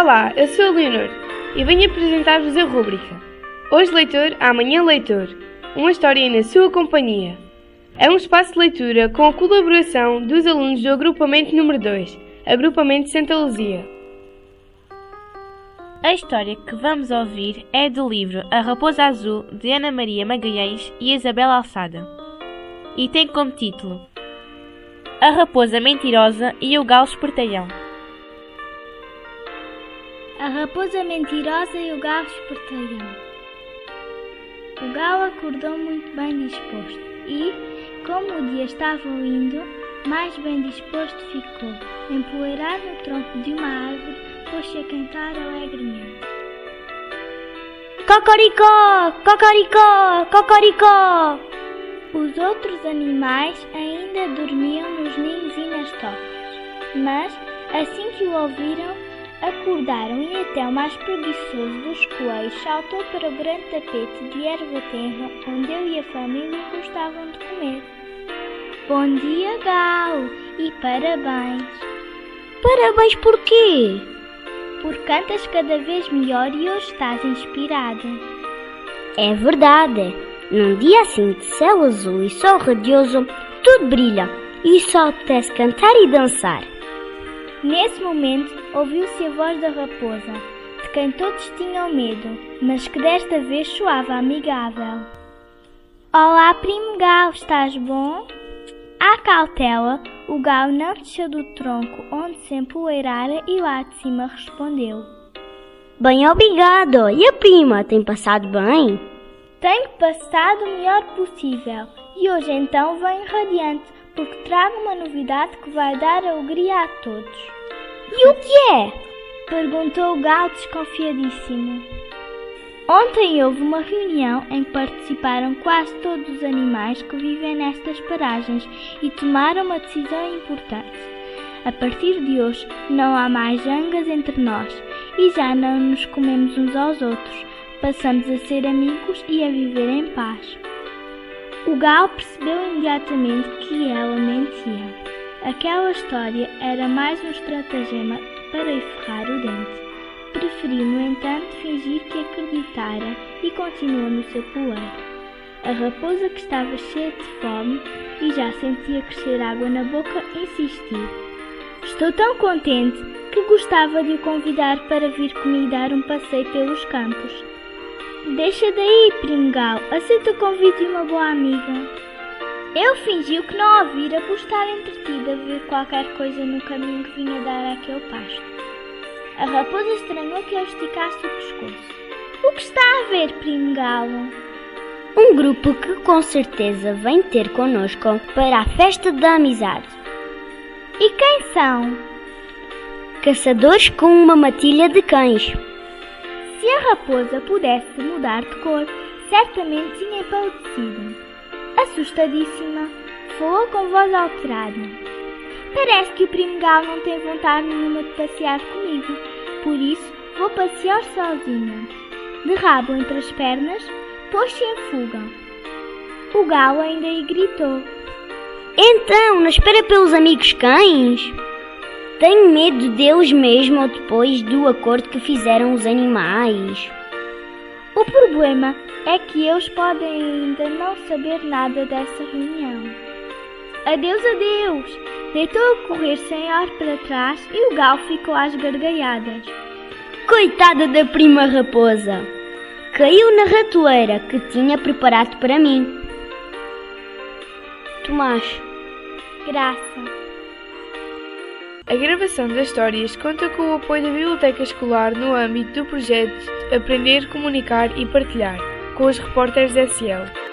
Olá, eu sou a Leonor e venho apresentar-vos a rúbrica Hoje Leitor, Amanhã Leitor Uma história na sua companhia. É um espaço de leitura com a colaboração dos alunos do agrupamento número 2, Agrupamento Santa Luzia. A história que vamos ouvir é do livro A Raposa Azul de Ana Maria Magalhães e Isabel Alçada e tem como título A Raposa Mentirosa e o Galo Espertalhão. A raposa mentirosa e o galo espertalhão. O galo acordou muito bem disposto e, como o dia estava lindo, mais bem disposto ficou. Empoeirado no tronco de uma árvore, pôs-se a cantar alegremente. Cocoricó! Cocoricó! Cocoricó! Os outros animais ainda dormiam nos ninhos e nas tocas, mas, assim que o ouviram, Acordaram e até o mais preguiçoso dos coelhos saltou para o grande tapete de erva tenra onde eu e a família gostavam de comer. Bom dia, Galo, e parabéns. Parabéns por quê? Porque cantas cada vez melhor e hoje estás inspirado. É verdade. Num dia assim de céu azul e sol radioso, tudo brilha e só apetece cantar e dançar. Nesse momento, ouviu-se a voz da raposa, de quem todos tinham medo, mas que desta vez soava amigável. Olá, primo galo, estás bom? À cautela, o galo não desceu do tronco onde se empoeirara e lá de cima respondeu. Bem obrigado. E a prima, tem passado bem? Tenho passado o melhor possível e hoje então venho radiante porque trago uma novidade que vai dar alegria a todos. E o que é? Perguntou o galo desconfiadíssimo. Ontem houve uma reunião em que participaram quase todos os animais que vivem nestas paragens e tomaram uma decisão importante. A partir de hoje não há mais jangas entre nós e já não nos comemos uns aos outros. Passamos a ser amigos e a viver em paz. O galo percebeu imediatamente que ela mentia. Aquela história era mais um estratagema para lhe ferrar o dente. Preferiu, no entanto, fingir que acreditara e continuou no seu poeiro. A raposa, que estava cheia de fome e já sentia crescer água na boca, insistiu. Estou tão contente que gostava de o convidar para vir comigo dar um passeio pelos campos. Deixa daí, primo Galo. Aceita o convite de uma boa amiga. Eu fingiu que não ouvira por estar entretida a ver qualquer coisa no caminho que vinha dar àquele pasto. A raposa estranhou que eu esticasse o pescoço. O que está a ver, primo Galo? Um grupo que com certeza vem ter conosco para a festa da amizade. E quem são? Caçadores com uma matilha de cães. Se a raposa pudesse mudar de cor, certamente tinha empalidecido. Assustadíssima, falou com voz alterada. Parece que o primo galo não tem vontade nenhuma de passear comigo, por isso vou passear sozinha. De rabo entre as pernas, pôs-se em fuga. O galo ainda lhe gritou. Então, não espera pelos amigos cães? Tenho medo deles mesmo depois do acordo que fizeram os animais. O problema é que eles podem ainda não saber nada dessa reunião. Adeus, adeus! Deitou a correr sem ar para trás e o galo ficou às gargalhadas. Coitada da prima raposa! Caiu na ratoeira que tinha preparado para mim. Tomás. Graça. A gravação das histórias conta com o apoio da Biblioteca Escolar no âmbito do projeto Aprender, Comunicar e Partilhar, com os repórteres SL.